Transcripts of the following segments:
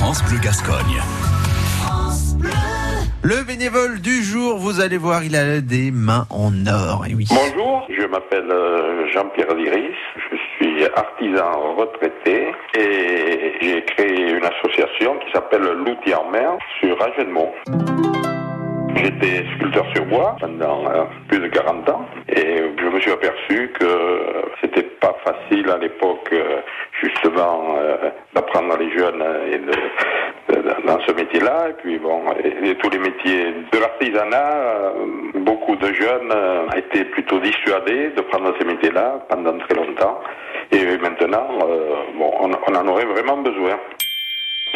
France Bleu Gascogne. Le bénévole du jour, vous allez voir, il a des mains en or. Et oui. Bonjour, je m'appelle euh, Jean-Pierre Liris, je suis artisan retraité et j'ai créé une association qui s'appelle L'outil en mer sur Agenmont. J'étais sculpteur sur bois pendant euh, plus de 40 ans et je me suis aperçu que c'était pas facile à l'époque euh, justement euh, d'apprendre les jeunes de- dans ce métier-là. Et puis bon, et, tous les métiers de l'artisanat, euh, beaucoup de jeunes euh, étaient plutôt dissuadés de prendre ces métiers-là pendant très longtemps. Et maintenant, euh, bon, on, en aurait vraiment besoin.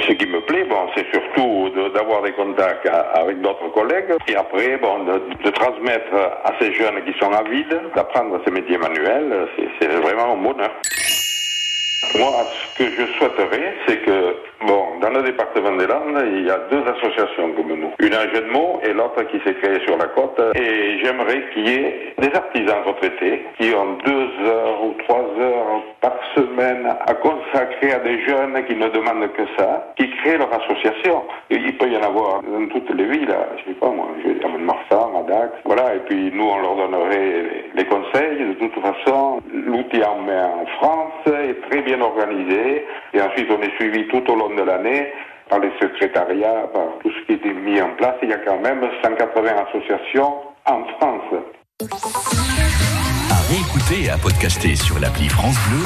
Ce qui me plaît, bon, c'est surtout d'avoir des contacts avec d'autres collègues et après, bon, de, de transmettre à ces jeunes qui sont avides d'apprendre ces métiers manuels, c'est vraiment un bonheur. Moi, ce que je souhaiterais, c'est que, bon, dans le département des Landes, il y a deux associations comme nous. Une à Jeudemont et l'autre qui s'est créée sur la côte. Et j'aimerais qu'il y ait des artisans retraités qui ont deux heures ou trois heures par semaine à consacrer à des jeunes qui ne demandent que ça, qui créent leur association. Il peut y en avoir dans toutes les villes, je sais pas moi, je à Marsan, à Dax, voilà, et puis nous on leur donnerait. De toute façon, l'outil en main en France est très bien organisé, et ensuite on est suivi tout au long de l'année par les secrétariats, par tout ce qui est mis en place. Il y a quand même 180 associations en France. À réécouter et à podcaster sur l'appli France Bleu